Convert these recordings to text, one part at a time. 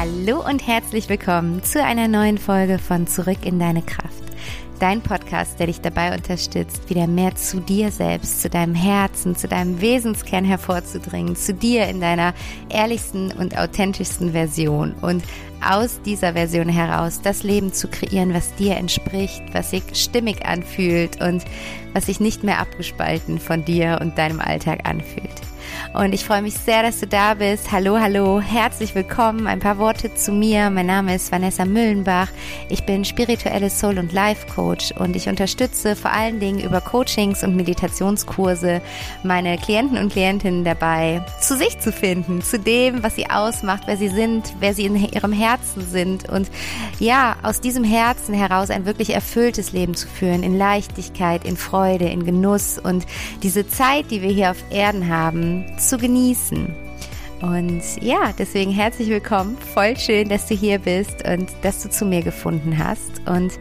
Hallo und herzlich willkommen zu einer neuen Folge von Zurück in deine Kraft. Dein Podcast, der dich dabei unterstützt, wieder mehr zu dir selbst, zu deinem Herzen, zu deinem Wesenskern hervorzudringen, zu dir in deiner ehrlichsten und authentischsten Version und aus dieser Version heraus das Leben zu kreieren, was dir entspricht, was sich stimmig anfühlt und was sich nicht mehr abgespalten von dir und deinem Alltag anfühlt. Und ich freue mich sehr, dass du da bist. Hallo, hallo, herzlich willkommen. Ein paar Worte zu mir. Mein Name ist Vanessa Müllenbach. Ich bin spirituelle Soul- und Life-Coach und ich unterstütze vor allen Dingen über Coachings und Meditationskurse meine Klienten und Klientinnen dabei, zu sich zu finden, zu dem, was sie ausmacht, wer sie sind, wer sie in ihrem Herzen sind und ja, aus diesem Herzen heraus ein wirklich erfülltes Leben zu führen, in Leichtigkeit, in Freude, in Genuss und diese Zeit, die wir hier auf Erden haben, zu genießen. Und ja, deswegen herzlich willkommen. Voll schön, dass du hier bist und dass du zu mir gefunden hast. Und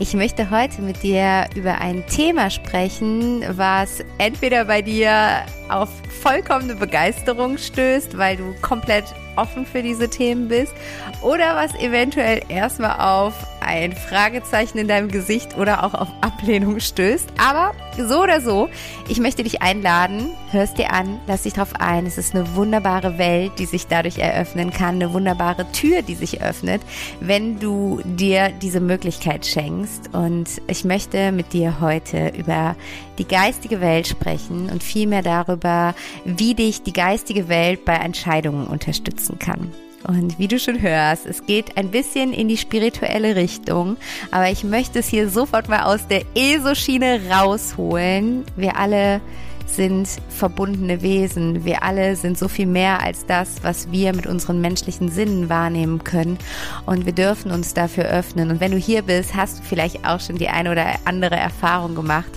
ich möchte heute mit dir über ein Thema sprechen, was entweder bei dir auf vollkommene Begeisterung stößt, weil du komplett offen für diese Themen bist, oder was eventuell erstmal auf ein Fragezeichen in deinem Gesicht oder auch auf Ablehnung stößt. Aber so oder so, ich möchte dich einladen, hörst dir an, lass dich drauf ein. Es ist eine wunderbare Welt, die sich dadurch eröffnen kann, eine wunderbare Tür, die sich öffnet, wenn du dir diese Möglichkeit schenkst. Und ich möchte mit dir heute über die geistige Welt sprechen und vielmehr darüber, wie dich die geistige Welt bei Entscheidungen unterstützen kann. Und wie du schon hörst, es geht ein bisschen in die spirituelle Richtung, aber ich möchte es hier sofort mal aus der ESO-Schiene rausholen. Wir alle sind verbundene Wesen. Wir alle sind so viel mehr als das, was wir mit unseren menschlichen Sinnen wahrnehmen können. Und wir dürfen uns dafür öffnen. Und wenn du hier bist, hast du vielleicht auch schon die eine oder andere Erfahrung gemacht,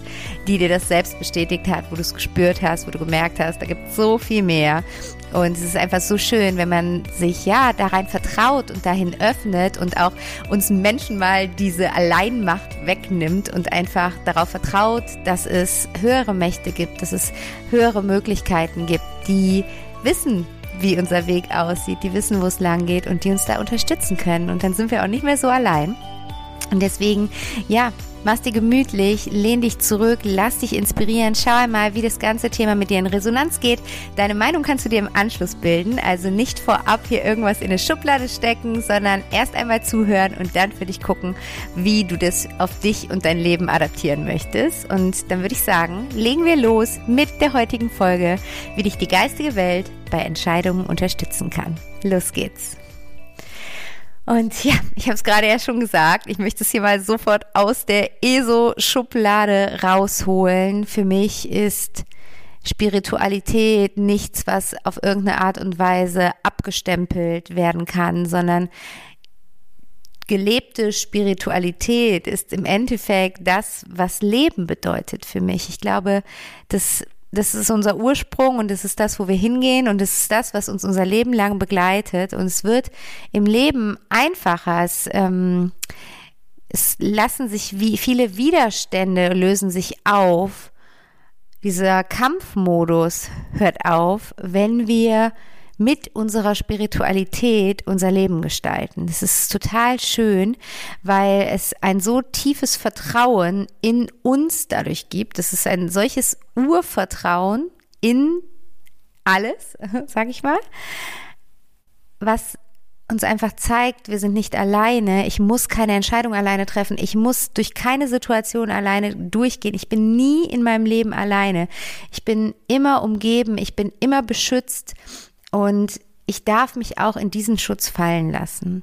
die dir das selbst bestätigt hat, wo du es gespürt hast, wo du gemerkt hast, da gibt es so viel mehr. Und es ist einfach so schön, wenn man sich ja da rein vertraut und dahin öffnet und auch uns Menschen mal diese Alleinmacht wegnimmt und einfach darauf vertraut, dass es höhere Mächte gibt, dass es höhere Möglichkeiten gibt, die wissen, wie unser Weg aussieht, die wissen, wo es lang geht und die uns da unterstützen können. Und dann sind wir auch nicht mehr so allein. Und deswegen, ja, Mach's dir gemütlich, lehn dich zurück, lass dich inspirieren, schau einmal, wie das ganze Thema mit dir in Resonanz geht. Deine Meinung kannst du dir im Anschluss bilden, also nicht vorab hier irgendwas in eine Schublade stecken, sondern erst einmal zuhören und dann für dich gucken, wie du das auf dich und dein Leben adaptieren möchtest. Und dann würde ich sagen, legen wir los mit der heutigen Folge, wie dich die geistige Welt bei Entscheidungen unterstützen kann. Los geht's. Und ja, ich habe es gerade ja schon gesagt, ich möchte es hier mal sofort aus der ESO-Schublade rausholen. Für mich ist Spiritualität nichts, was auf irgendeine Art und Weise abgestempelt werden kann, sondern gelebte Spiritualität ist im Endeffekt das, was Leben bedeutet für mich. Ich glaube, dass das ist unser Ursprung und das ist das, wo wir hingehen und das ist das, was uns unser Leben lang begleitet. Und es wird im Leben einfacher. Es, ähm, es lassen sich wie viele Widerstände lösen sich auf. Dieser Kampfmodus hört auf, wenn wir mit unserer Spiritualität unser Leben gestalten. Das ist total schön, weil es ein so tiefes Vertrauen in uns dadurch gibt. Das ist ein solches Urvertrauen in alles, sag ich mal, was uns einfach zeigt, wir sind nicht alleine. Ich muss keine Entscheidung alleine treffen. Ich muss durch keine Situation alleine durchgehen. Ich bin nie in meinem Leben alleine. Ich bin immer umgeben. Ich bin immer beschützt. Und ich darf mich auch in diesen Schutz fallen lassen.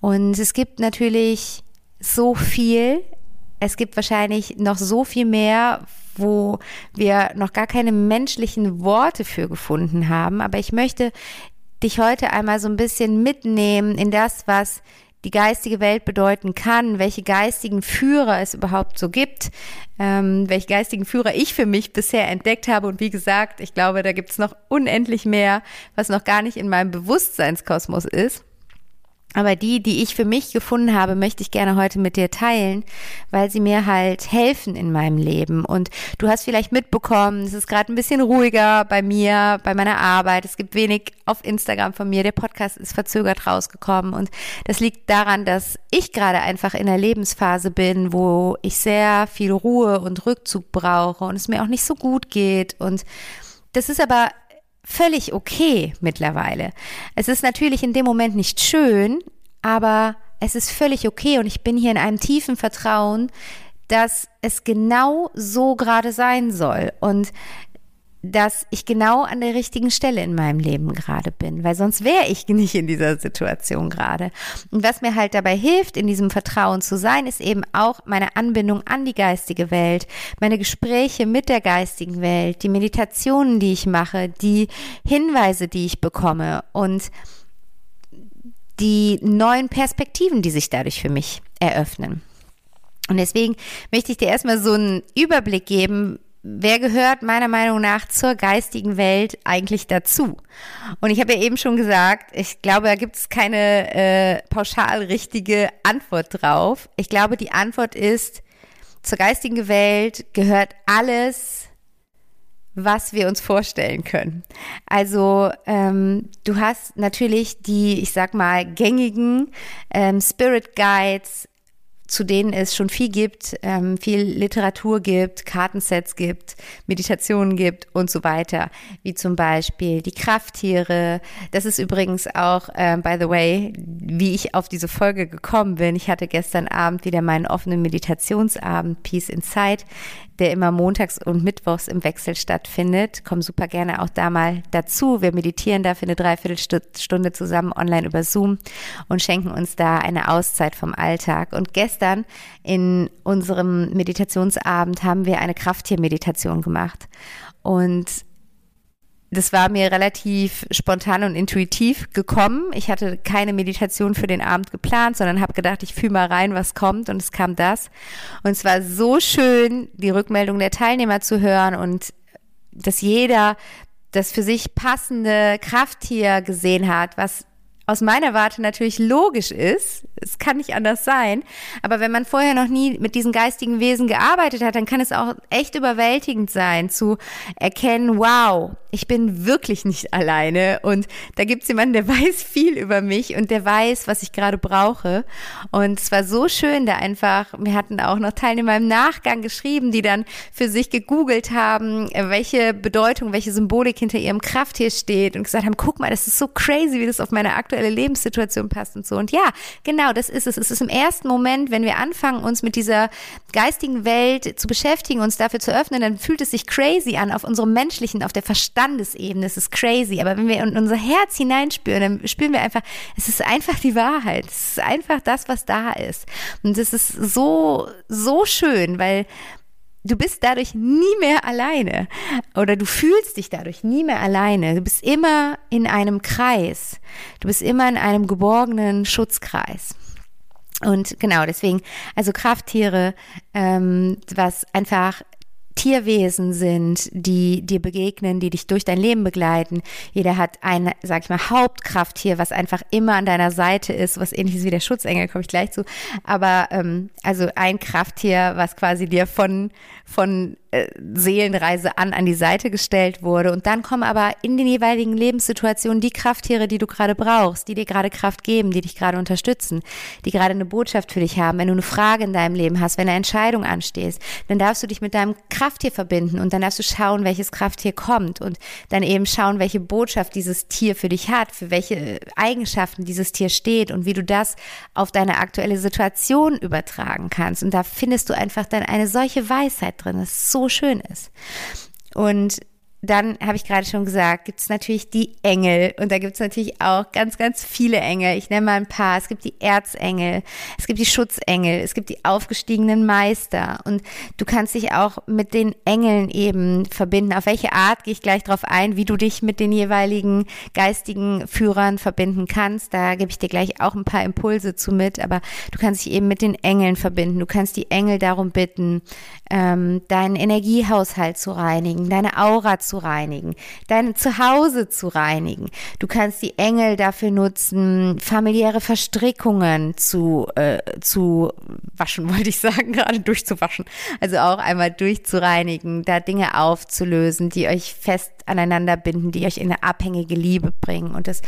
Und es gibt natürlich so viel. Es gibt wahrscheinlich noch so viel mehr, wo wir noch gar keine menschlichen Worte für gefunden haben. Aber ich möchte dich heute einmal so ein bisschen mitnehmen in das, was die geistige Welt bedeuten kann, welche geistigen Führer es überhaupt so gibt, ähm, welche geistigen Führer ich für mich bisher entdeckt habe. Und wie gesagt, ich glaube, da gibt es noch unendlich mehr, was noch gar nicht in meinem Bewusstseinskosmos ist. Aber die, die ich für mich gefunden habe, möchte ich gerne heute mit dir teilen, weil sie mir halt helfen in meinem Leben. Und du hast vielleicht mitbekommen, es ist gerade ein bisschen ruhiger bei mir, bei meiner Arbeit. Es gibt wenig auf Instagram von mir. Der Podcast ist verzögert rausgekommen. Und das liegt daran, dass ich gerade einfach in einer Lebensphase bin, wo ich sehr viel Ruhe und Rückzug brauche und es mir auch nicht so gut geht. Und das ist aber völlig okay mittlerweile. Es ist natürlich in dem Moment nicht schön, aber es ist völlig okay und ich bin hier in einem tiefen Vertrauen, dass es genau so gerade sein soll. Und dass ich genau an der richtigen Stelle in meinem Leben gerade bin, weil sonst wäre ich nicht in dieser Situation gerade. Und was mir halt dabei hilft, in diesem Vertrauen zu sein, ist eben auch meine Anbindung an die geistige Welt, meine Gespräche mit der geistigen Welt, die Meditationen, die ich mache, die Hinweise, die ich bekomme und die neuen Perspektiven, die sich dadurch für mich eröffnen. Und deswegen möchte ich dir erstmal so einen Überblick geben, wer gehört meiner Meinung nach zur geistigen Welt eigentlich dazu? Und ich habe ja eben schon gesagt, ich glaube, da gibt es keine äh, pauschal richtige Antwort drauf. Ich glaube, die Antwort ist, zur geistigen Welt gehört alles, was wir uns vorstellen können. Also ähm, du hast natürlich die, ich sag mal, gängigen ähm, Spirit Guides, zu denen es schon viel gibt, ähm, viel Literatur gibt, Kartensets gibt, Meditationen gibt und so weiter, wie zum Beispiel die Krafttiere. Das ist übrigens auch, äh, by the way, wie ich auf diese Folge gekommen bin. Ich hatte gestern Abend wieder meinen offenen Meditationsabend Peace Inside der immer montags und mittwochs im Wechsel stattfindet. Komm super gerne auch da mal dazu. Wir meditieren da für eine Dreiviertelstunde zusammen online über Zoom und schenken uns da eine Auszeit vom Alltag. Und gestern in unserem Meditationsabend haben wir eine Krafttiermeditation gemacht. Und das war mir relativ spontan und intuitiv gekommen. Ich hatte keine Meditation für den Abend geplant, sondern habe gedacht, ich fühle mal rein, was kommt und es kam das. Und es war so schön, die Rückmeldung der Teilnehmer zu hören und dass jeder das für sich passende Krafttier gesehen hat, was aus meiner Warte natürlich logisch ist. Es kann nicht anders sein. Aber wenn man vorher noch nie mit diesen geistigen Wesen gearbeitet hat, dann kann es auch echt überwältigend sein, zu erkennen, wow, ich bin wirklich nicht alleine. Und da gibt es jemanden, der weiß viel über mich und der weiß, was ich gerade brauche. Und es war so schön, da einfach, wir hatten auch noch Teilnehmer im Nachgang geschrieben, die dann für sich gegoogelt haben, welche Bedeutung, welche Symbolik hinter ihrem Krafttier steht und gesagt haben, guck mal, das ist so crazy, wie das auf meine aktuelle aktuelle Lebenssituation passt und so. Und ja, genau, das ist es. Es ist im ersten Moment, wenn wir anfangen, uns mit dieser geistigen Welt zu beschäftigen, uns dafür zu öffnen, dann fühlt es sich crazy an auf unserem menschlichen, auf der Verstandesebene. Es ist crazy. Aber wenn wir in unser Herz hineinspüren, dann spüren wir einfach, es ist einfach die Wahrheit. Es ist einfach das, was da ist. Und es ist so, so schön, weil du bist dadurch nie mehr alleine oder du fühlst dich dadurch nie mehr alleine. Du bist immer in einem Kreis. Du bist immer in einem geborgenen Schutzkreis. Und genau deswegen, also Krafttiere, ähm, was einfach Tierwesen sind, die dir begegnen, die dich durch dein Leben begleiten. Jeder hat ein, sag ich mal, Hauptkrafttier, was einfach immer an deiner Seite ist, was ähnlich ist wie der Schutzengel, komme ich gleich zu. Aber ähm, also ein Krafttier, was quasi dir von, von äh, Seelenreise an an die Seite gestellt wurde. Und dann kommen aber in den jeweiligen Lebenssituationen die Krafttiere, die du gerade brauchst, die dir gerade Kraft geben, die dich gerade unterstützen, die gerade eine Botschaft für dich haben. Wenn du eine Frage in deinem Leben hast, wenn eine Entscheidung anstehst, dann darfst du dich mit deinem Krafttier verbinden und dann darfst du schauen, welches Krafttier kommt und dann eben schauen, welche Botschaft dieses Tier für dich hat, für welche Eigenschaften dieses Tier steht und wie du das auf deine aktuelle Situation übertragen kannst. Und da findest du einfach dann eine solche Weisheit drin. Das ist so so schön ist. Und dann habe ich gerade schon gesagt, gibt es natürlich die Engel und da gibt es natürlich auch ganz, ganz viele Engel. Ich nenne mal ein paar. Es gibt die Erzengel, es gibt die Schutzengel, es gibt die aufgestiegenen Meister und du kannst dich auch mit den Engeln eben verbinden. Auf welche Art gehe ich gleich darauf ein, wie du dich mit den jeweiligen geistigen Führern verbinden kannst. Da gebe ich dir gleich auch ein paar Impulse zu mit, aber du kannst dich eben mit den Engeln verbinden. Du kannst die Engel darum bitten, ähm, deinen Energiehaushalt zu reinigen, deine Aura zu zu reinigen, dein Zuhause zu reinigen. Du kannst die Engel dafür nutzen, familiäre Verstrickungen zu, äh, zu waschen, wollte ich sagen, gerade durchzuwaschen. Also auch einmal durchzureinigen, da Dinge aufzulösen, die euch fest aneinander binden, die euch in eine abhängige Liebe bringen und das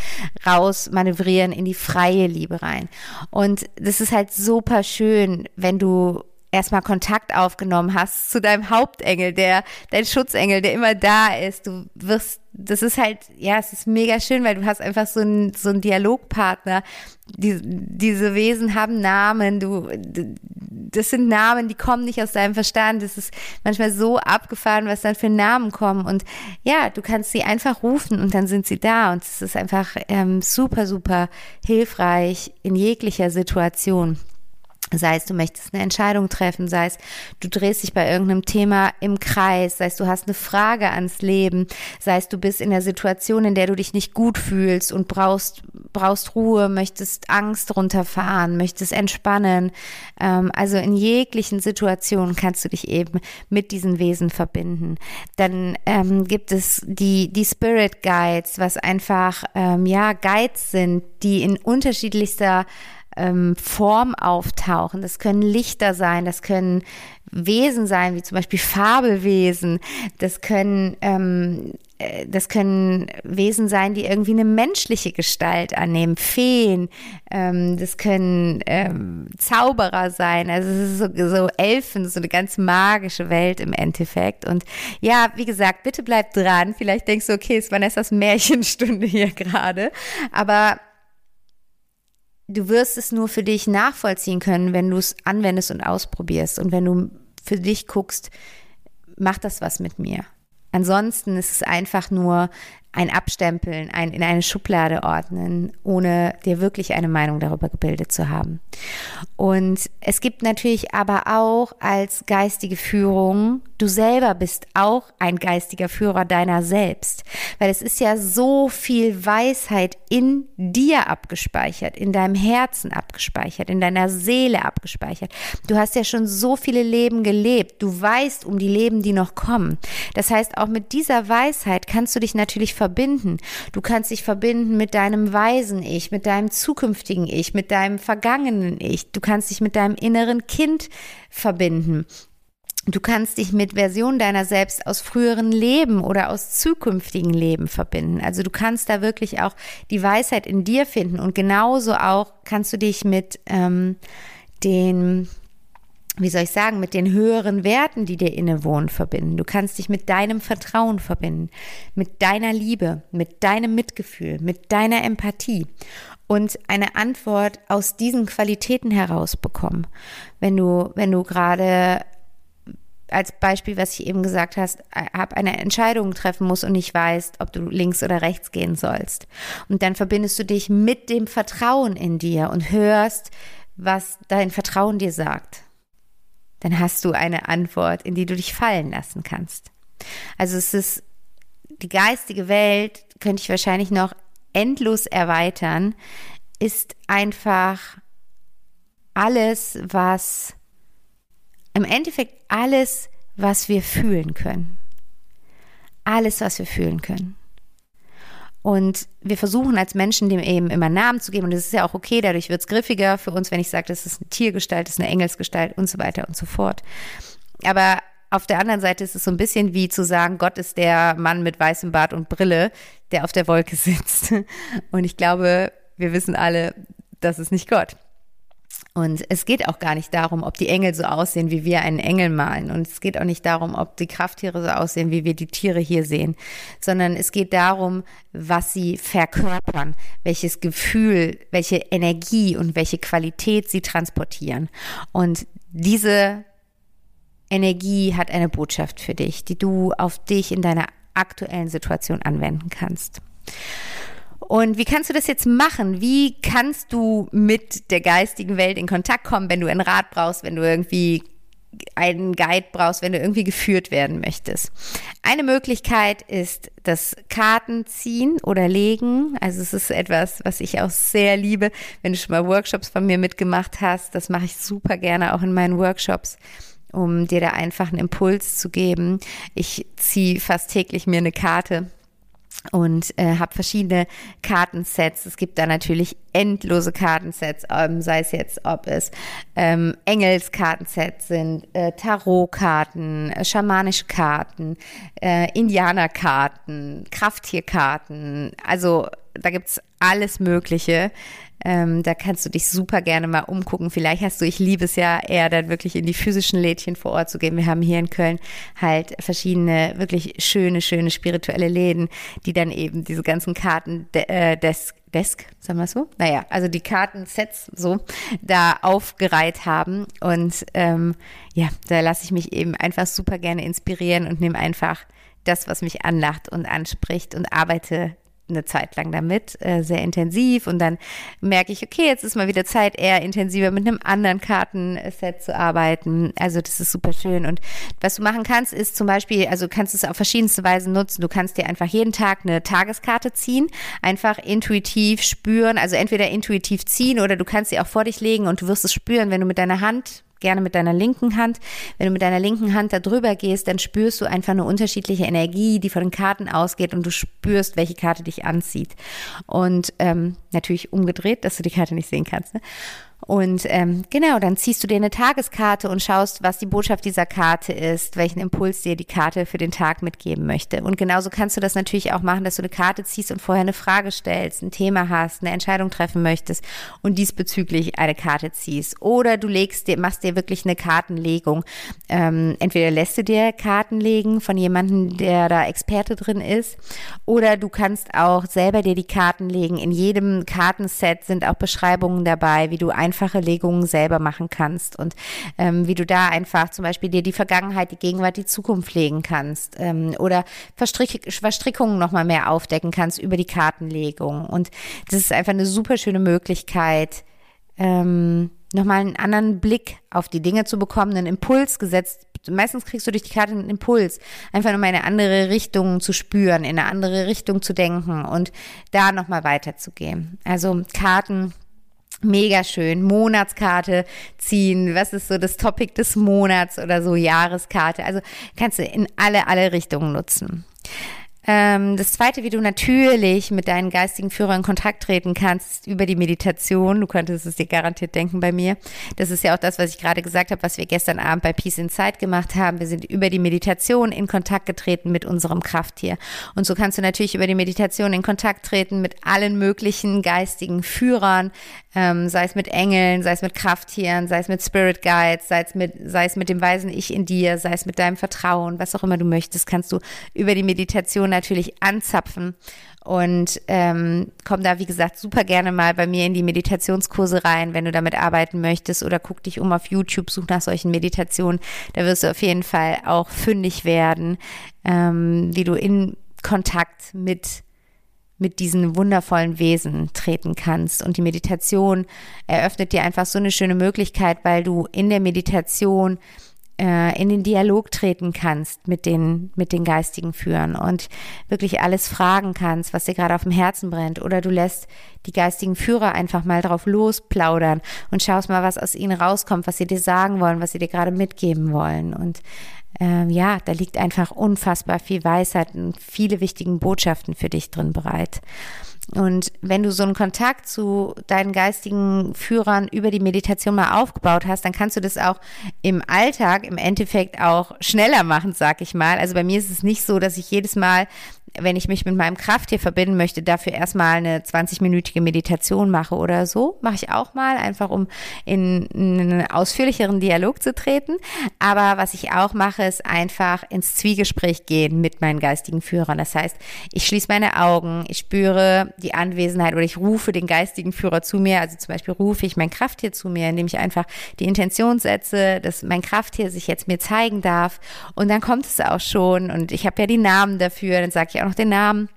rausmanövrieren in die freie Liebe rein. Und das ist halt super schön, wenn du erstmal Kontakt aufgenommen hast zu deinem Hauptengel, der, dein Schutzengel, der immer da ist. Du wirst, das ist halt, ja, es ist mega schön, weil du hast einfach so einen, so einen Dialogpartner. Die, diese Wesen haben Namen, du, das sind Namen, die kommen nicht aus deinem Verstand. Das ist manchmal so abgefahren, was dann für Namen kommen. Und ja, du kannst sie einfach rufen und dann sind sie da. Und es ist einfach ähm, super, super hilfreich in jeglicher Situation. Sei es, du möchtest eine Entscheidung treffen, sei es, du drehst dich bei irgendeinem Thema im Kreis, sei es, du hast eine Frage ans Leben, sei es, du bist in der Situation, in der du dich nicht gut fühlst und brauchst, brauchst Ruhe, möchtest Angst runterfahren, möchtest entspannen. Ähm, also in jeglichen Situationen kannst du dich eben mit diesen Wesen verbinden. Dann ähm, gibt es die, die Spirit Guides, was einfach, ähm, ja, Guides sind, die in unterschiedlichster ähm, Form auftauchen. Das können Lichter sein, das können Wesen sein, wie zum Beispiel Fabelwesen. Das können ähm, äh, das können Wesen sein, die irgendwie eine menschliche Gestalt annehmen, Feen, ähm, das können ähm, Zauberer sein, also es ist so, so Elfen, so eine ganz magische Welt im Endeffekt. Und ja, wie gesagt, bitte bleib dran. Vielleicht denkst du, okay, es war Vanessas Märchenstunde hier gerade, aber du wirst es nur für dich nachvollziehen können, wenn du es anwendest und ausprobierst und wenn du für dich guckst, macht das was mit mir. Ansonsten ist es einfach nur ein Abstempeln, ein in eine Schublade ordnen, ohne dir wirklich eine Meinung darüber gebildet zu haben. Und es gibt natürlich aber auch als geistige Führung, du selber bist auch ein geistiger Führer deiner selbst, weil es ist ja so viel Weisheit in dir abgespeichert, in deinem Herzen abgespeichert, in deiner Seele abgespeichert. Du hast ja schon so viele Leben gelebt, du weißt um die Leben, die noch kommen. Das heißt, auch mit dieser Weisheit kannst du dich natürlich verbinden. Du kannst dich verbinden mit deinem weisen Ich, mit deinem zukünftigen Ich, mit deinem vergangenen Ich. Du kannst dich mit deinem inneren Kind verbinden. Du kannst dich mit Versionen deiner selbst aus früheren Leben oder aus zukünftigen Leben verbinden. Also du kannst da wirklich auch die Weisheit in dir finden und genauso auch kannst du dich mit ähm, den wie soll ich sagen, mit den höheren Werten, die dir innewohnen, verbinden. Du kannst dich mit deinem Vertrauen verbinden, mit deiner Liebe, mit deinem Mitgefühl, mit deiner Empathie und eine Antwort aus diesen Qualitäten heraus bekommen. Wenn du, wenn du gerade als Beispiel, was ich eben gesagt hast, hab eine Entscheidung treffen musst und nicht weißt, ob du links oder rechts gehen sollst. Und dann verbindest du dich mit dem Vertrauen in dir und hörst, was dein Vertrauen dir sagt dann hast du eine Antwort, in die du dich fallen lassen kannst. Also es ist die geistige Welt, könnte ich wahrscheinlich noch endlos erweitern, ist einfach alles, was im Endeffekt alles, was wir fühlen können. Alles, was wir fühlen können. Und wir versuchen als Menschen dem eben immer Namen zu geben. Und das ist ja auch okay, dadurch wird es griffiger für uns, wenn ich sage, das ist eine Tiergestalt, das ist eine Engelsgestalt und so weiter und so fort. Aber auf der anderen Seite ist es so ein bisschen wie zu sagen, Gott ist der Mann mit weißem Bart und Brille, der auf der Wolke sitzt. Und ich glaube, wir wissen alle, das ist nicht Gott. Und es geht auch gar nicht darum, ob die Engel so aussehen, wie wir einen Engel malen. Und es geht auch nicht darum, ob die Krafttiere so aussehen, wie wir die Tiere hier sehen, sondern es geht darum, was sie verkörpern, welches Gefühl, welche Energie und welche Qualität sie transportieren. Und diese Energie hat eine Botschaft für dich, die du auf dich in deiner aktuellen Situation anwenden kannst. Und wie kannst du das jetzt machen? Wie kannst du mit der geistigen Welt in Kontakt kommen, wenn du einen Rat brauchst, wenn du irgendwie einen Guide brauchst, wenn du irgendwie geführt werden möchtest. Eine Möglichkeit ist das Kartenziehen oder Legen. Also es ist etwas, was ich auch sehr liebe. Wenn du schon mal Workshops von mir mitgemacht hast, das mache ich super gerne auch in meinen Workshops. um dir da einfach einen Impuls zu geben. Ich ziehe fast täglich mir eine Karte und äh, habe verschiedene Kartensets. Es gibt da natürlich endlose Kartensets, ähm, sei es jetzt, ob es ähm, Engelskartensets sind, äh, Tarotkarten, äh, schamanische Karten, äh, Indianerkarten, Krafttierkarten. Also da gibt's alles Mögliche. Ähm, da kannst du dich super gerne mal umgucken. Vielleicht hast du, ich liebe es ja eher dann wirklich in die physischen Lädchen vor Ort zu gehen. Wir haben hier in Köln halt verschiedene wirklich schöne, schöne spirituelle Läden, die dann eben diese ganzen Karten de äh, Desk, Desk, sagen wir so? Naja, also die Kartensets so da aufgereiht haben. Und ähm, ja, da lasse ich mich eben einfach super gerne inspirieren und nehme einfach das, was mich anlacht und anspricht und arbeite eine Zeit lang damit, äh, sehr intensiv. Und dann merke ich, okay, jetzt ist mal wieder Zeit, eher intensiver mit einem anderen Kartenset zu arbeiten. Also das ist super schön. Und was du machen kannst, ist zum Beispiel, also kannst es auf verschiedenste Weise nutzen. Du kannst dir einfach jeden Tag eine Tageskarte ziehen, einfach intuitiv spüren, also entweder intuitiv ziehen oder du kannst sie auch vor dich legen und du wirst es spüren, wenn du mit deiner Hand gerne mit deiner linken Hand. Wenn du mit deiner linken Hand da drüber gehst, dann spürst du einfach eine unterschiedliche Energie, die von den Karten ausgeht und du spürst, welche Karte dich anzieht. Und ähm, natürlich umgedreht, dass du die Karte nicht sehen kannst. Ne? Und ähm, genau, dann ziehst du dir eine Tageskarte und schaust, was die Botschaft dieser Karte ist, welchen Impuls dir die Karte für den Tag mitgeben möchte. Und genauso kannst du das natürlich auch machen, dass du eine Karte ziehst und vorher eine Frage stellst, ein Thema hast, eine Entscheidung treffen möchtest und diesbezüglich eine Karte ziehst. Oder du legst dir, machst dir wirklich eine Kartenlegung. Ähm, entweder lässt du dir Karten legen von jemandem, der da Experte drin ist, oder du kannst auch selber dir die Karten legen. In jedem Kartenset sind auch Beschreibungen dabei, wie du ein einfache Legungen selber machen kannst und ähm, wie du da einfach zum Beispiel dir die Vergangenheit, die Gegenwart, die Zukunft legen kannst ähm, oder Verstrick Verstrickungen nochmal mehr aufdecken kannst über die Kartenlegung. Und das ist einfach eine super schöne Möglichkeit, ähm, nochmal einen anderen Blick auf die Dinge zu bekommen, einen Impuls gesetzt. Meistens kriegst du durch die Karte einen Impuls, einfach nochmal in eine andere Richtung zu spüren, in eine andere Richtung zu denken und da nochmal weiterzugehen. Also Karten Mega schön. Monatskarte ziehen. Was ist so das Topic des Monats oder so Jahreskarte? Also kannst du in alle, alle Richtungen nutzen. Ähm, das zweite, wie du natürlich mit deinen geistigen Führern in Kontakt treten kannst, über die Meditation. Du könntest es dir garantiert denken bei mir. Das ist ja auch das, was ich gerade gesagt habe, was wir gestern Abend bei Peace Inside gemacht haben. Wir sind über die Meditation in Kontakt getreten mit unserem Krafttier. Und so kannst du natürlich über die Meditation in Kontakt treten mit allen möglichen geistigen Führern, ähm, sei es mit Engeln, sei es mit Krafttieren, sei es mit Spirit Guides, sei es mit, sei es mit dem weisen Ich in dir, sei es mit deinem Vertrauen, was auch immer du möchtest, kannst du über die Meditation natürlich anzapfen und ähm, komm da, wie gesagt, super gerne mal bei mir in die Meditationskurse rein, wenn du damit arbeiten möchtest oder guck dich um auf YouTube, such nach solchen Meditationen. Da wirst du auf jeden Fall auch fündig werden, ähm, wie du in Kontakt mit mit diesen wundervollen Wesen treten kannst. Und die Meditation eröffnet dir einfach so eine schöne Möglichkeit, weil du in der Meditation äh, in den Dialog treten kannst mit den, mit den geistigen Führern und wirklich alles fragen kannst, was dir gerade auf dem Herzen brennt. Oder du lässt die geistigen Führer einfach mal drauf losplaudern und schaust mal, was aus ihnen rauskommt, was sie dir sagen wollen, was sie dir gerade mitgeben wollen. Und ähm, ja, da liegt einfach unfassbar viel Weisheit und viele wichtigen Botschaften für dich drin bereit. Und wenn du so einen Kontakt zu deinen geistigen Führern über die Meditation mal aufgebaut hast, dann kannst du das auch im Alltag im Endeffekt auch schneller machen, sag ich mal. Also bei mir ist es nicht so, dass ich jedes Mal wenn ich mich mit meinem Krafttier verbinden möchte, dafür erstmal eine 20-minütige Meditation mache oder so. Mache ich auch mal, einfach um in einen ausführlicheren Dialog zu treten. Aber was ich auch mache, ist einfach ins Zwiegespräch gehen mit meinen geistigen Führern. Das heißt, ich schließe meine Augen, ich spüre die Anwesenheit oder ich rufe den geistigen Führer zu mir. Also zum Beispiel rufe ich mein Krafttier zu mir, indem ich einfach die Intention setze, dass mein Krafttier sich jetzt mir zeigen darf. Und dann kommt es auch schon. Und ich habe ja die Namen dafür. Dann sage ich auch noch den Namen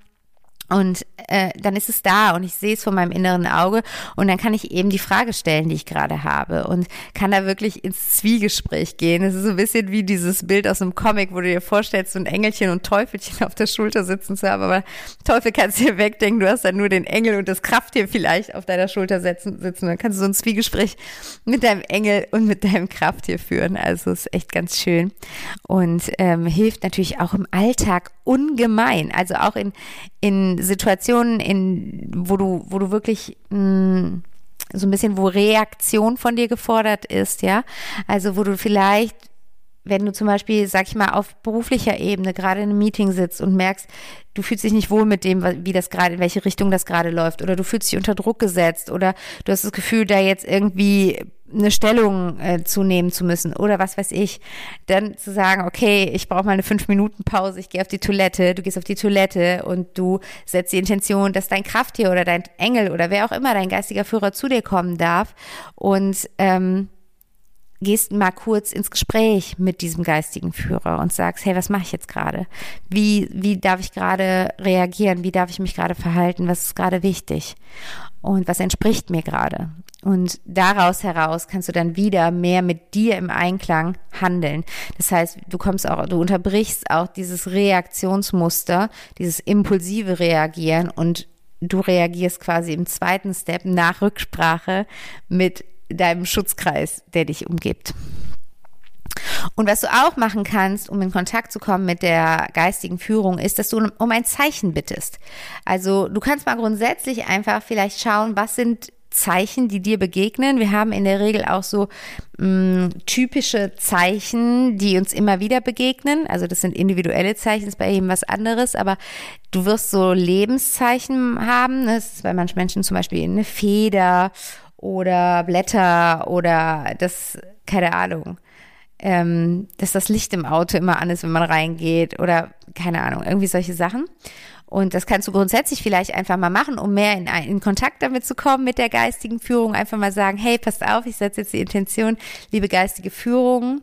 Und äh, dann ist es da und ich sehe es vor meinem inneren Auge und dann kann ich eben die Frage stellen, die ich gerade habe und kann da wirklich ins Zwiegespräch gehen. Es ist so ein bisschen wie dieses Bild aus einem Comic, wo du dir vorstellst, so ein Engelchen und Teufelchen auf der Schulter sitzen zu haben, aber Teufel kannst du dir wegdenken, du hast dann nur den Engel und das Krafttier vielleicht auf deiner Schulter sitzen. Dann kannst du so ein Zwiegespräch mit deinem Engel und mit deinem Krafttier führen. Also ist echt ganz schön und ähm, hilft natürlich auch im Alltag ungemein. Also auch in, in Situationen, in, wo du, wo du wirklich mh, mm, so ein bisschen, wo Reaktion von dir gefordert ist, ja. Also wo du vielleicht wenn du zum Beispiel, sag ich mal, auf beruflicher Ebene gerade in einem Meeting sitzt und merkst, du fühlst dich nicht wohl mit dem, wie das gerade, in welche Richtung das gerade läuft, oder du fühlst dich unter Druck gesetzt, oder du hast das Gefühl, da jetzt irgendwie eine Stellung äh, zunehmen zu müssen oder was weiß ich, dann zu sagen, okay, ich brauche mal eine fünf Minuten Pause, ich gehe auf die Toilette, du gehst auf die Toilette und du setzt die Intention, dass dein Krafttier oder dein Engel oder wer auch immer dein geistiger Führer zu dir kommen darf und ähm, gehst mal kurz ins Gespräch mit diesem geistigen Führer und sagst, hey, was mache ich jetzt gerade? Wie, wie darf ich gerade reagieren? Wie darf ich mich gerade verhalten? Was ist gerade wichtig? Und was entspricht mir gerade? Und daraus heraus kannst du dann wieder mehr mit dir im Einklang handeln. Das heißt, du kommst auch, du unterbrichst auch dieses Reaktionsmuster, dieses impulsive Reagieren und du reagierst quasi im zweiten Step nach Rücksprache mit deinem Schutzkreis, der dich umgibt. Und was du auch machen kannst, um in Kontakt zu kommen mit der geistigen Führung, ist, dass du um ein Zeichen bittest. Also du kannst mal grundsätzlich einfach vielleicht schauen, was sind Zeichen, die dir begegnen. Wir haben in der Regel auch so mh, mm, typische Zeichen, die uns immer wieder begegnen. Also das sind individuelle Zeichen, ist bei jedem was anderes, aber du wirst so Lebenszeichen haben. Das ist bei manchen Menschen zum Beispiel eine Feder oder Blätter oder das, keine Ahnung, ähm, dass das Licht im Auto immer an ist, wenn man reingeht oder keine Ahnung, irgendwie solche Sachen. Und das kannst du grundsätzlich vielleicht einfach mal machen, um mehr in, in Kontakt damit zu kommen mit der geistigen Führung. Einfach mal sagen, hey, passt auf, ich setze jetzt die Intention, liebe geistige Führung,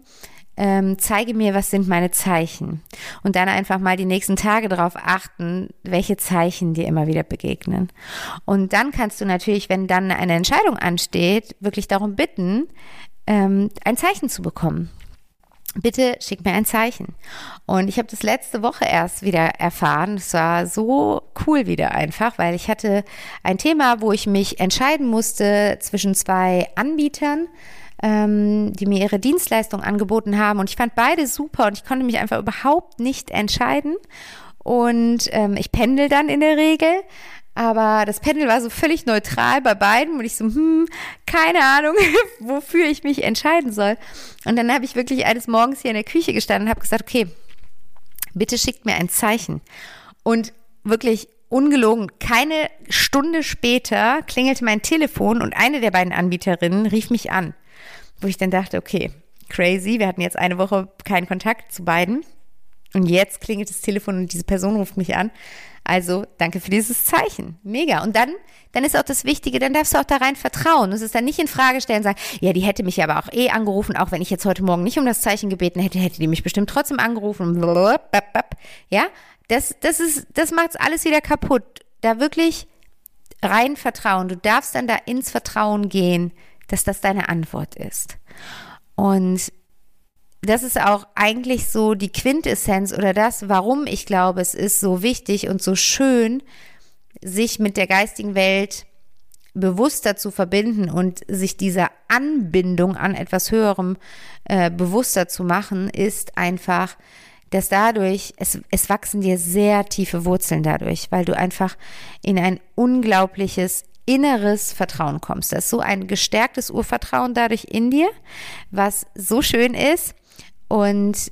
ähm, zeige mir, was sind meine Zeichen. Und dann einfach mal die nächsten Tage darauf achten, welche Zeichen dir immer wieder begegnen. Und dann kannst du natürlich, wenn dann eine Entscheidung ansteht, wirklich darum bitten, ähm, ein Zeichen zu bekommen. Bitte schick mir ein Zeichen. Und ich habe das letzte Woche erst wieder erfahren. Es war so cool wieder einfach, weil ich hatte ein Thema, wo ich mich entscheiden musste zwischen zwei Anbietern ähm, die mir ihre Dienstleistung angeboten haben. Und ich fand beide super und ich konnte mich einfach überhaupt nicht entscheiden. Und ähm, ich pendel dann in der Regel. Aber das Pendel war so völlig neutral bei beiden und ich so, hm, keine Ahnung, wofür ich mich entscheiden soll. Und dann habe ich wirklich eines Morgens hier in der Küche gestanden und habe gesagt, okay, bitte schickt mir ein Zeichen. Und wirklich ungelogen, keine Stunde später klingelte mein Telefon und eine der beiden Anbieterinnen rief mich an wo ich dann dachte, okay, crazy, wir hatten jetzt eine Woche keinen Kontakt zu beiden. Und jetzt klingelt das Telefon und diese Person ruft mich an. Also danke für dieses Zeichen. Mega. Und dann, dann ist auch das Wichtige, dann darfst du auch da rein vertrauen. Du ist dann nicht in Frage stellen sagen, ja, die hätte mich aber auch eh angerufen, auch wenn ich jetzt heute Morgen nicht um das Zeichen gebeten hätte, hätte die mich bestimmt trotzdem angerufen. Ja, das, das ist, das macht's alles wieder kaputt. Da wirklich rein vertrauen. Du darfst dann da ins Vertrauen gehen, dass das deine Antwort ist. Und das ist auch eigentlich so die Quintessenz oder das, warum ich glaube, es ist so wichtig und so schön, sich mit der geistigen Welt bewusster zu verbinden und sich dieser Anbindung an etwas Höherem äh, bewusster zu machen, ist einfach, dass dadurch, es, es wachsen dir sehr tiefe Wurzeln dadurch, weil du einfach in ein unglaubliches inneres Vertrauen kommst. Da ist so ein gestärktes Urvertrauen dadurch in dir, was so schön ist und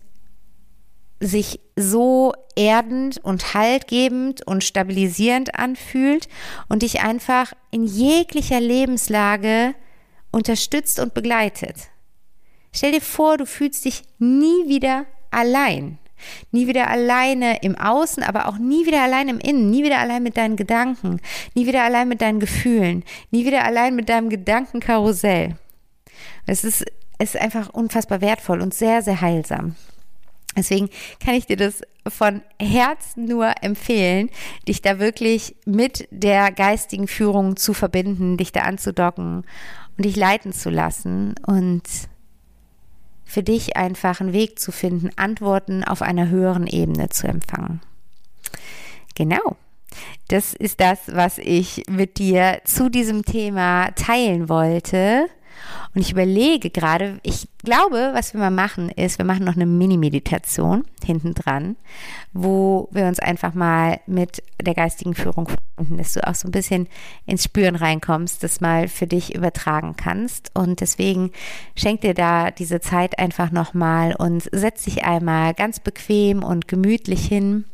sich so erdend und haltgebend und stabilisierend anfühlt und dich einfach in jeglicher Lebenslage unterstützt und begleitet. Stell dir vor, du fühlst dich nie wieder allein. Nie wieder alleine im Außen, aber auch nie wieder allein im Innen, nie wieder allein mit deinen Gedanken, nie wieder allein mit deinen Gefühlen, nie wieder allein mit deinem Gedankenkarussell. Es ist, ist einfach unfassbar wertvoll und sehr, sehr heilsam. Deswegen kann ich dir das von Herzen nur empfehlen, dich da wirklich mit der geistigen Führung zu verbinden, dich da anzudocken und dich leiten zu lassen und für dich einfach einen Weg zu finden, Antworten auf einer höheren Ebene zu empfangen. Genau. Das ist das, was ich mit dir zu diesem Thema teilen wollte. Und ich überlege gerade, ich glaube, was wir mal machen, ist, wir machen noch eine Mini-Meditation hinten dran, wo wir uns einfach mal mit der geistigen Führung verbinden, dass du auch so ein bisschen ins Spüren reinkommst, das mal für dich übertragen kannst. Und deswegen schenk dir da diese Zeit einfach nochmal und setz dich einmal ganz bequem und gemütlich hin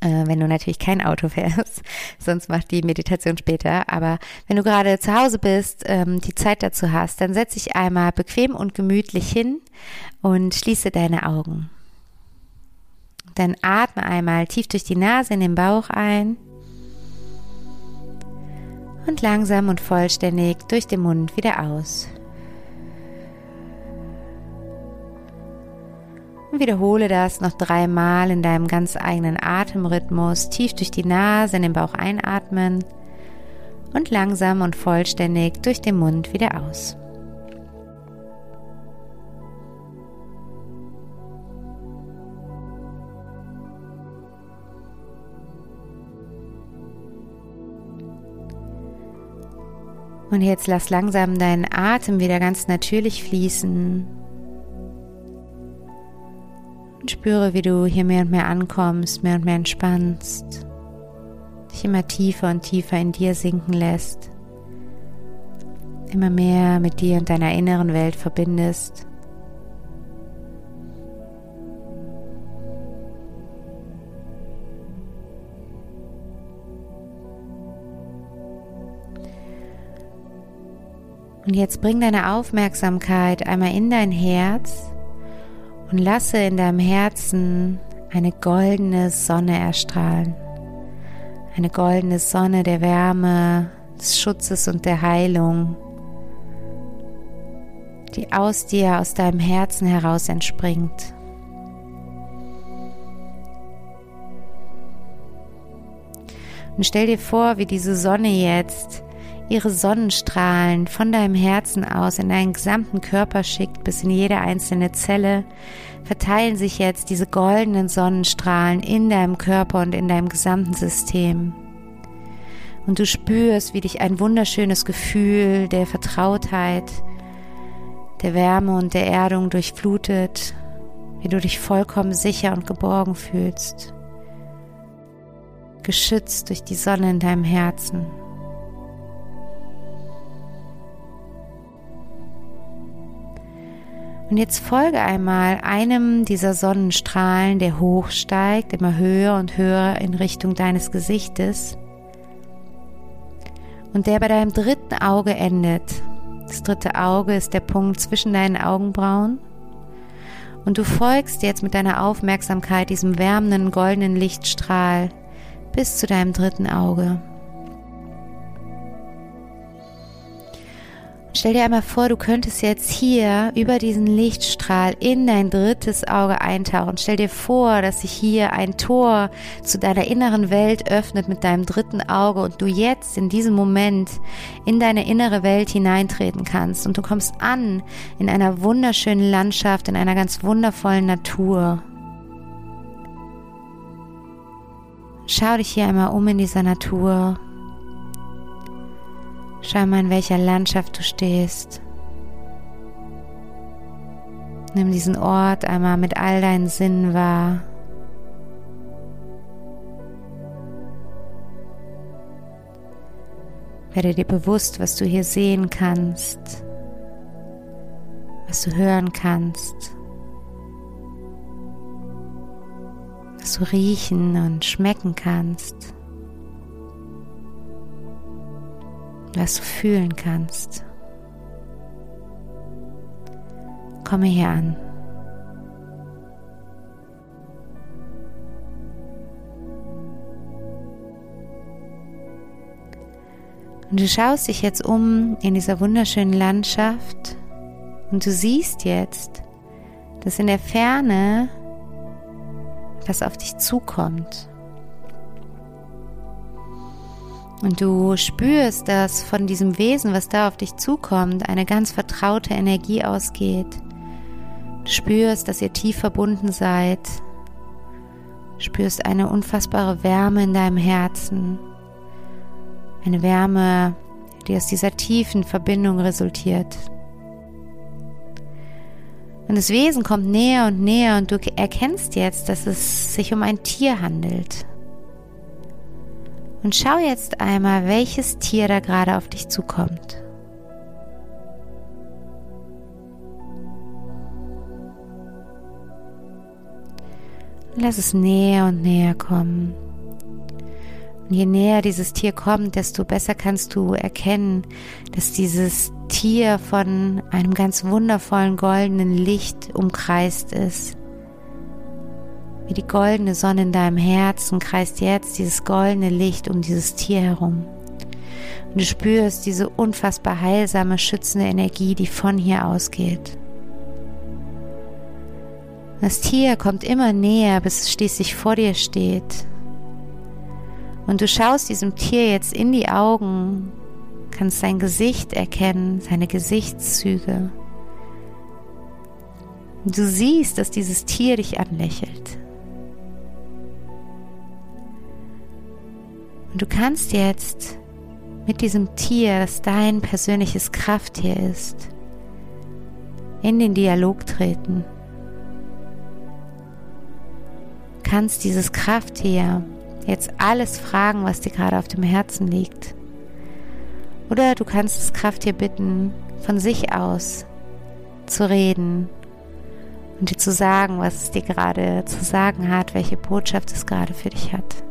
äh, wenn du natürlich kein Auto fährst, sonst mach die Meditation später. Aber wenn du gerade zu Hause bist, ähm, die Zeit dazu hast, dann setz dich einmal bequem und gemütlich hin und schließe deine Augen. Dann atme einmal tief durch die Nase in den Bauch ein und langsam und vollständig durch den Mund wieder aus. Und wiederhole das noch dreimal in deinem ganz eigenen Atemrhythmus. Tief durch die Nase in den Bauch einatmen und langsam und vollständig durch den Mund wieder aus. Und jetzt lass langsam deinen Atem wieder ganz natürlich fließen und spüre, wie du hier mehr und mehr ankommst, mehr und mehr entspannst, dich immer tiefer und tiefer in dir sinken lässt, immer mehr mit dir und deiner inneren Welt verbindest. Und jetzt bring deine Aufmerksamkeit einmal in dein Herz und lasse in deinem Herzen eine goldene Sonne erstrahlen. Eine goldene Sonne der Wärme, des Schutzes und der Heilung, die aus dir, aus deinem Herzen heraus entspringt. Und stell dir vor, wie diese Sonne jetzt ihre Sonnenstrahlen von deinem Herzen aus in deinen gesamten Körper schickt, bis in jede einzelne Zelle, verteilen sich jetzt diese goldenen Sonnenstrahlen in deinem Körper und in deinem gesamten System. Und du spürst, wie dich ein wunderschönes Gefühl der Vertrautheit, der Wärme und der Erdung durchflutet, wie du dich vollkommen sicher und geborgen fühlst, geschützt durch die Sonne in deinem Herzen. Und jetzt folge einmal einem dieser Sonnenstrahlen, der hochsteigt, immer höher und höher in Richtung deines Gesichtes und der bei deinem dritten Auge endet. Das dritte Auge ist der Punkt zwischen deinen Augenbrauen. Und du folgst jetzt mit deiner Aufmerksamkeit diesem wärmenden goldenen Lichtstrahl bis zu deinem dritten Auge. Stell dir einmal vor, du könntest jetzt hier über diesen Lichtstrahl in dein drittes Auge eintauchen. Stell dir vor, dass sich hier ein Tor zu deiner inneren Welt öffnet mit deinem dritten Auge und du jetzt in diesem Moment in deine innere Welt hineintreten kannst und du kommst an in einer wunderschönen Landschaft, in einer ganz wundervollen Natur. Schau dich hier einmal um in dieser Natur. Schau mal, in welcher Landschaft du stehst. Nimm diesen Ort einmal mit all deinen Sinnen wahr. Werde dir bewusst, was du hier sehen kannst, was du hören kannst, was du riechen und schmecken kannst. Was du fühlen kannst. Komme hier an. Und du schaust dich jetzt um in dieser wunderschönen Landschaft und du siehst jetzt, dass in der Ferne das auf dich zukommt. Und du spürst, dass von diesem Wesen, was da auf dich zukommt, eine ganz vertraute Energie ausgeht. Du spürst, dass ihr tief verbunden seid. Du spürst eine unfassbare Wärme in deinem Herzen. Eine Wärme, die aus dieser tiefen Verbindung resultiert. Und das Wesen kommt näher und näher und du erkennst jetzt, dass es sich um ein Tier handelt. Und schau jetzt einmal, welches Tier da gerade auf dich zukommt. Lass es näher und näher kommen. Und je näher dieses Tier kommt, desto besser kannst du erkennen, dass dieses Tier von einem ganz wundervollen goldenen Licht umkreist ist. Wie die goldene Sonne in deinem Herzen kreist jetzt dieses goldene Licht um dieses Tier herum. Und du spürst diese unfassbar heilsame, schützende Energie, die von hier ausgeht. Das Tier kommt immer näher, bis es schließlich vor dir steht. Und du schaust diesem Tier jetzt in die Augen, kannst sein Gesicht erkennen, seine Gesichtszüge. Du siehst, dass dieses Tier dich anlächelt. Und du kannst jetzt mit diesem Tier, das dein persönliches Krafttier ist, in den Dialog treten. Du kannst dieses Krafttier jetzt alles fragen, was dir gerade auf dem Herzen liegt. Oder du kannst das Krafttier bitten, von sich aus zu reden und dir zu sagen, was es dir gerade zu sagen hat, welche Botschaft es gerade für dich hat.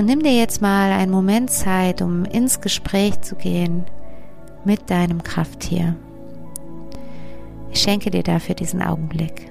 Und nimm dir jetzt mal einen Moment Zeit, um ins Gespräch zu gehen mit deinem Krafttier. Ich schenke dir dafür diesen Augenblick.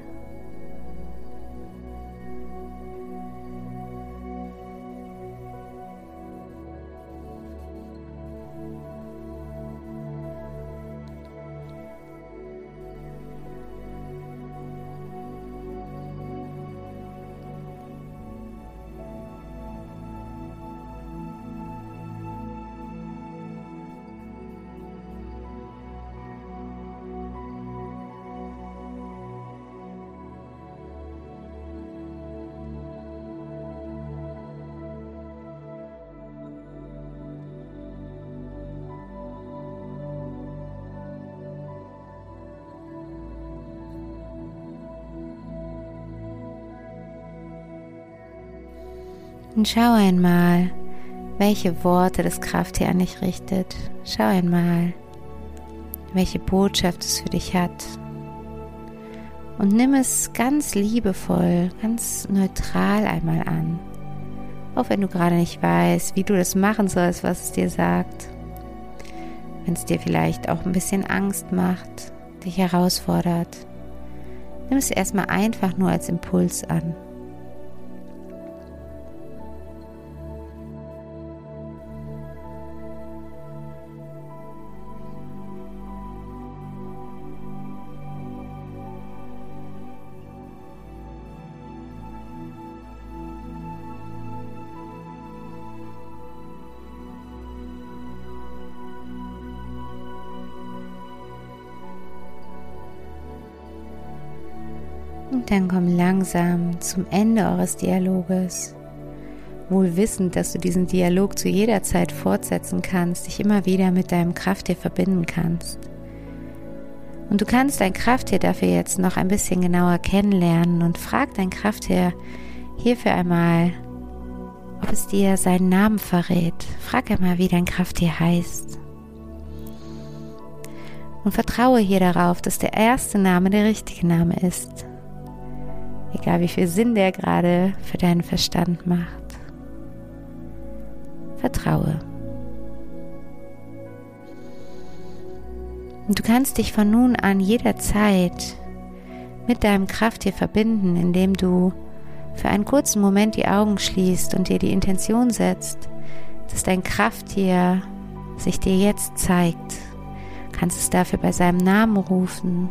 Und schau einmal, welche Worte das Krafttier an dich richtet. Schau einmal, welche Botschaft es für dich hat. Und nimm es ganz liebevoll, ganz neutral einmal an. Auch wenn du gerade nicht weißt, wie du das machen sollst, was es dir sagt. Wenn es dir vielleicht auch ein bisschen Angst macht, dich herausfordert. Nimm es erstmal einfach nur als Impuls an. Dann komm langsam zum Ende eures Dialoges, wohl wissend, dass du diesen Dialog zu jeder Zeit fortsetzen kannst, dich immer wieder mit deinem Krafttier verbinden kannst. Und du kannst dein Krafttier dafür jetzt noch ein bisschen genauer kennenlernen und frag dein Krafttier hierfür einmal, ob es dir seinen Namen verrät. Frag einmal, wie dein Krafttier heißt. Und vertraue hier darauf, dass der erste Name der richtige Name ist egal wie viel Sinn der gerade für deinen Verstand macht. Vertraue. Und du kannst dich von nun an jederzeit mit deinem Krafttier verbinden, indem du für einen kurzen Moment die Augen schließt und dir die Intention setzt, dass dein Krafttier sich dir jetzt zeigt. Du kannst es dafür bei seinem Namen rufen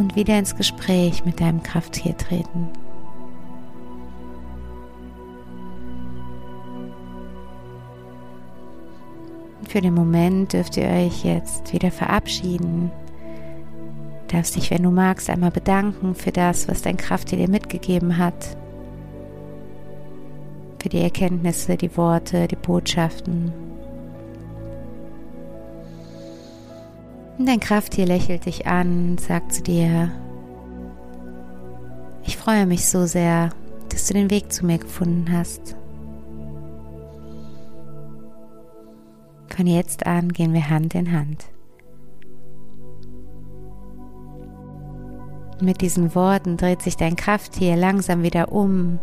und wieder ins Gespräch mit deinem Krafttier treten. Für den Moment dürft ihr euch jetzt wieder verabschieden. Darfst dich, wenn du magst, einmal bedanken für das, was dein Krafttier dir mitgegeben hat. Für die Erkenntnisse, die Worte, die Botschaften. Und dein Krafttier lächelt dich an, sagt zu dir, ich freue mich so sehr, dass du den Weg zu mir gefunden hast. Von jetzt an gehen wir Hand in Hand. Mit diesen Worten dreht sich dein Krafttier langsam wieder um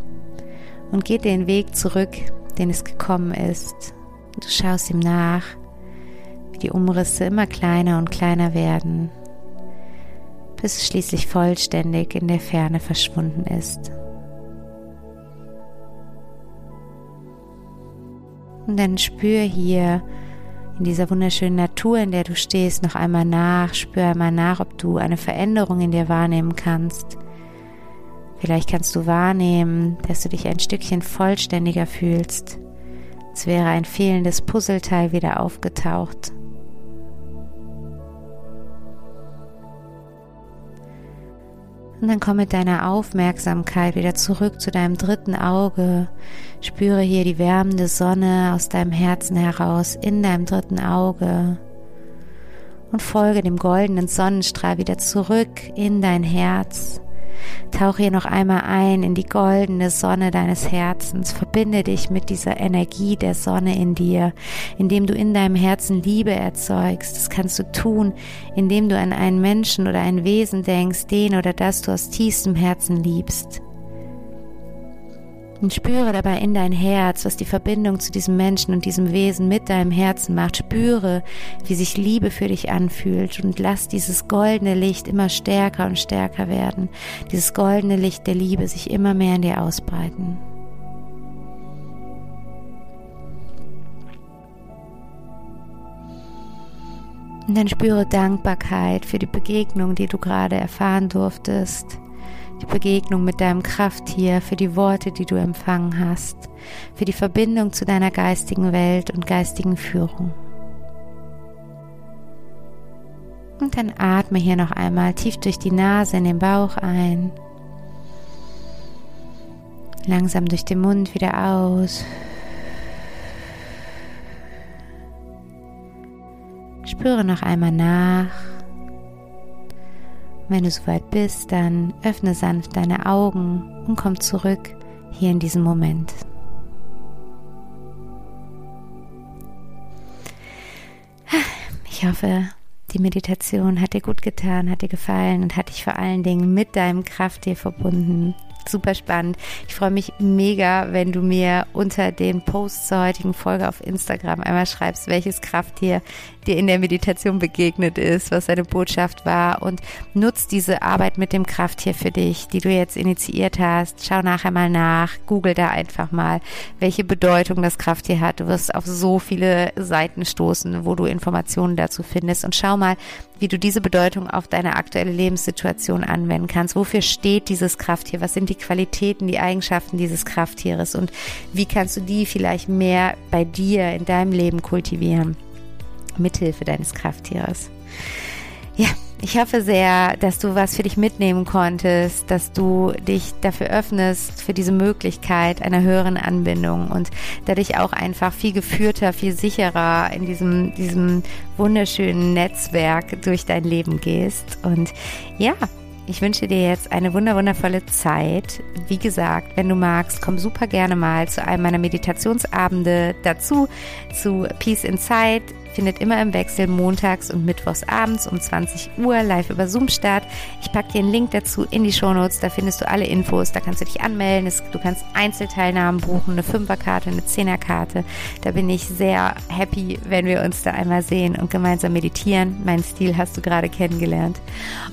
und geht den Weg zurück, den es gekommen ist. Du schaust ihm nach, die Umrisse immer kleiner und kleiner werden, bis es schließlich vollständig in der Ferne verschwunden ist. Und dann spür hier in dieser wunderschönen Natur, in der du stehst, noch einmal nach. Spür einmal nach, ob du eine Veränderung in dir wahrnehmen kannst. Vielleicht kannst du wahrnehmen, dass du dich ein Stückchen vollständiger fühlst. Es wäre ein fehlendes Puzzleteil wieder aufgetaucht. Und dann komm mit deiner Aufmerksamkeit wieder zurück zu deinem dritten Auge. Spüre hier die wärmende Sonne aus deinem Herzen heraus in deinem dritten Auge. Und folge dem goldenen Sonnenstrahl wieder zurück in dein Herz. Tauche hier noch einmal ein in die goldene Sonne deines Herzens. Verbinde dich mit dieser Energie der Sonne in dir, indem du in deinem Herzen Liebe erzeugst. Das kannst du tun, indem du an einen Menschen oder ein Wesen denkst, den oder das du aus tiefstem Herzen liebst. Und spüre dabei in dein Herz, was die Verbindung zu diesem Menschen und diesem Wesen mit deinem Herzen macht. Spüre, wie sich Liebe für dich anfühlt und lass dieses goldene Licht immer stärker und stärker werden. Dieses goldene Licht der Liebe sich immer mehr in dir ausbreiten. Und dann spüre Dankbarkeit für die Begegnung, die du gerade erfahren durftest die Begegnung mit deinem Krafttier, für die Worte, die du empfangen hast, für die Verbindung zu deiner geistigen Welt und geistigen Führung. Und dann atme hier noch einmal tief durch die Nase in den Bauch ein. Langsam durch den Mund wieder aus. Spüre noch einmal nach. Wenn du soweit bist, dann öffne sanft deine Augen und komm zurück hier in diesem Moment. Ich hoffe, die Meditation hat dir gut getan, hat dir gefallen und hat dich vor allen Dingen mit deinem Krafttier verbunden super spannend. Ich freue mich mega, wenn du mir unter den Posts zur heutigen Folge auf Instagram einmal schreibst, welches Krafttier dir in der Meditation begegnet ist, was deine Botschaft war und nutz diese Arbeit mit dem Krafttier für dich, die du jetzt initiiert hast. Schau nachher mal nach, google da einfach mal, welche Bedeutung das Krafttier hat. Du wirst auf so viele Seiten stoßen, wo du Informationen dazu findest und schau mal, wie du diese Bedeutung auf deine aktuelle Lebenssituation anwenden kannst. Wofür steht dieses Krafttier? Was sind die Qualitäten, die Eigenschaften dieses Krafttieres? Und wie kannst du die vielleicht mehr bei dir in deinem Leben kultivieren? Mithilfe deines Krafttieres. Ja, ich hoffe sehr, dass du was für dich mitnehmen konntest, dass du dich dafür öffnest, für diese Möglichkeit einer höheren Anbindung und dadurch auch einfach viel geführter, viel sicherer in diesem, diesem wunderschönen Netzwerk durch dein Leben gehst. Und ja, ich wünsche dir jetzt eine wunderwundervolle Zeit. Wie gesagt, wenn du magst, komm super gerne mal zu einem meiner Meditationsabende dazu, zu Peace Inside findet immer im Wechsel montags und mittwochs abends um 20 Uhr live über Zoom statt. Ich packe dir einen Link dazu in die Shownotes, da findest du alle Infos, da kannst du dich anmelden, du kannst Einzelteilnahmen buchen, eine Fünferkarte, eine Zehnerkarte. Da bin ich sehr happy, wenn wir uns da einmal sehen und gemeinsam meditieren. Mein Stil hast du gerade kennengelernt.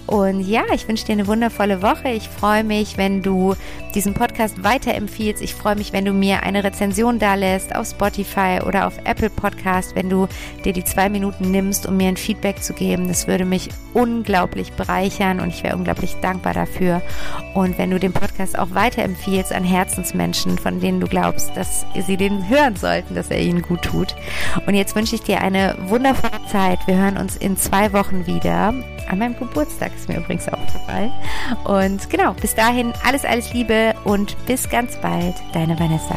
Und ja, ich wünsche dir eine wundervolle Woche. Ich freue mich, wenn du diesen Podcast weiterempfiehlst. Ich freue mich, wenn du mir eine Rezension da lässt auf Spotify oder auf Apple Podcast, wenn du den die zwei Minuten nimmst, um mir ein Feedback zu geben. Das würde mich unglaublich bereichern und ich wäre unglaublich dankbar dafür. Und wenn du den Podcast auch weiterempfiehlst an Herzensmenschen, von denen du glaubst, dass sie den hören sollten, dass er ihnen gut tut. Und jetzt wünsche ich dir eine wundervolle Zeit. Wir hören uns in zwei Wochen wieder. An meinem Geburtstag ist mir übrigens aufgefallen. Und genau, bis dahin alles, alles Liebe und bis ganz bald, deine Vanessa.